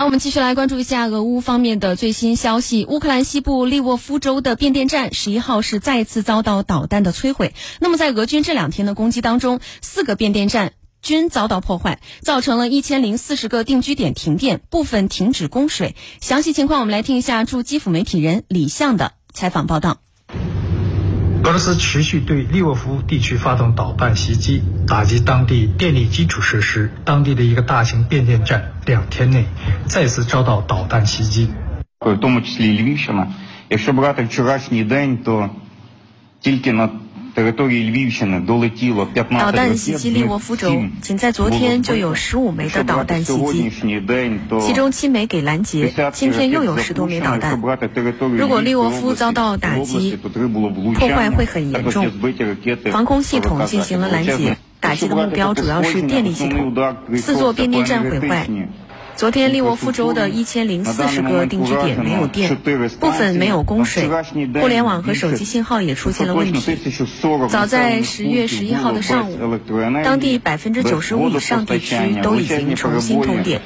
好，我们继续来关注一下俄乌方面的最新消息。乌克兰西部利沃夫州的变电站十一号是再次遭到导弹的摧毁。那么，在俄军这两天的攻击当中，四个变电站均遭到破坏，造成了一千零四十个定居点停电，部分停止供水。详细情况，我们来听一下驻基辅媒体人李相的采访报道。俄罗斯持续对利沃夫地区发动导弹袭击，打击当地电力基础设施。当地的一个大型变电站两天内再次遭到导弹袭击。В тому числі Львівщина. Якщо брати вчорашній день, то тільки на 导弹袭击利沃夫州，仅在昨天就有十五枚的导弹袭击，其中七枚给拦截。今天又有十多枚导弹。如果利沃夫遭到打击，破坏会很严重。防空系统进行了拦截，打击的目标主要是电力系统，四座变电站毁坏。昨天，利沃夫州的一千零四十个定居点没有电，部分没有供水，互联网和手机信号也出现了问题。早在十月十一号的上午，当地百分之九十五以上地区都已经重新通电。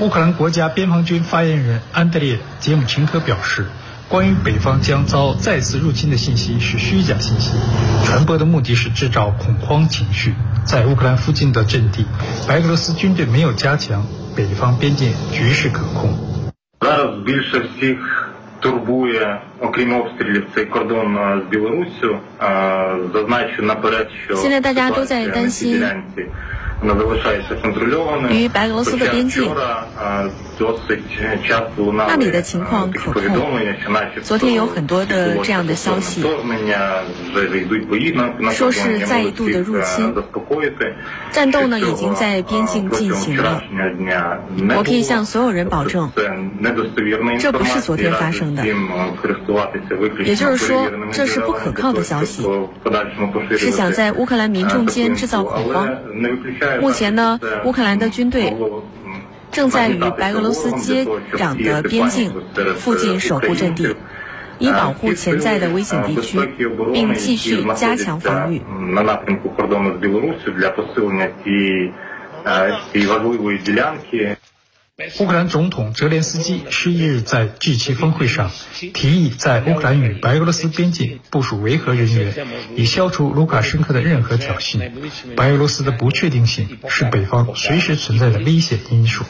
乌克兰国家边防军发言人安德烈·杰姆琴科表示。关于北方将遭再次入侵的信息是虚假信息，传播的目的是制造恐慌情绪。在乌克兰附近的阵地，白俄罗斯军队没有加强，北方边界局势可控。现在大家都在担心。与白俄罗斯的边境，那里的情况可控。昨天有很多的这样的消息，说是再一度的入侵，战斗呢已经在边境进行了。我可以向所有人保证，这不是昨天发生的，也就是说这是不可靠的消息，是想在乌克兰民众间制造恐慌。目前呢，乌克兰的军队正在与白俄罗斯接壤的边境附近守护阵地，以保护潜在的危险地区，并继续加强防御。乌克兰总统泽连斯基十一日在 G7 峰会上提议，在乌克兰与白俄罗斯边境部署维和人员，以消除卢卡申科的任何挑衅。白俄罗斯的不确定性是北方随时存在的危险因素。